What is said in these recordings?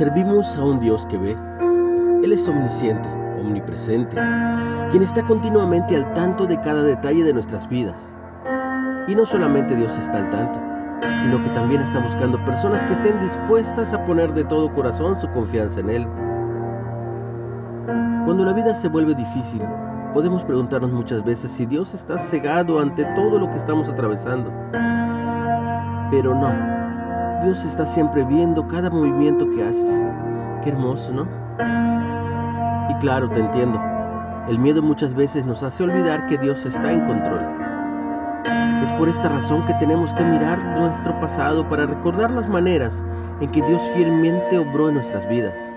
Tenemos a un Dios que ve. Él es omnisciente, omnipresente, quien está continuamente al tanto de cada detalle de nuestras vidas. Y no solamente Dios está al tanto, sino que también está buscando personas que estén dispuestas a poner de todo corazón su confianza en Él. Cuando la vida se vuelve difícil, podemos preguntarnos muchas veces si Dios está cegado ante todo lo que estamos atravesando. Pero no, Dios está siempre viendo cada movimiento que haces. Qué hermoso, ¿no? Y claro, te entiendo. El miedo muchas veces nos hace olvidar que Dios está en control. Es por esta razón que tenemos que mirar nuestro pasado para recordar las maneras en que Dios fielmente obró en nuestras vidas.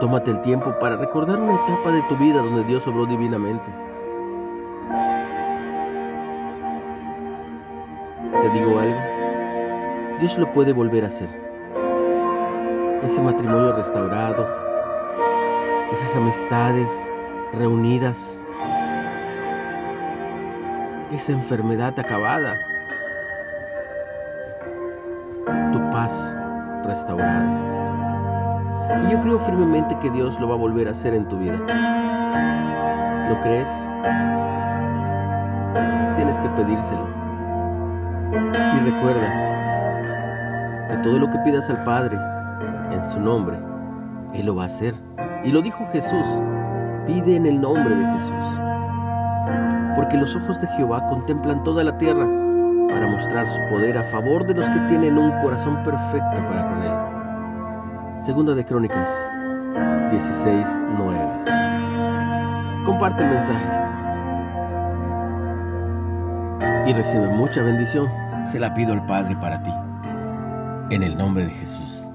Tómate el tiempo para recordar una etapa de tu vida donde Dios obró divinamente. Te digo algo, Dios lo puede volver a hacer. Ese matrimonio restaurado, esas amistades reunidas, esa enfermedad acabada, tu paz restaurada. Y yo creo firmemente que Dios lo va a volver a hacer en tu vida. ¿Lo crees? Tienes que pedírselo. Y recuerda que todo lo que pidas al Padre en su nombre, Él lo va a hacer. Y lo dijo Jesús, pide en el nombre de Jesús porque los ojos de Jehová contemplan toda la tierra para mostrar su poder a favor de los que tienen un corazón perfecto para con él. Segunda de Crónicas 16, 9. Comparte el mensaje y recibe mucha bendición. Se la pido al Padre para ti. En el nombre de Jesús.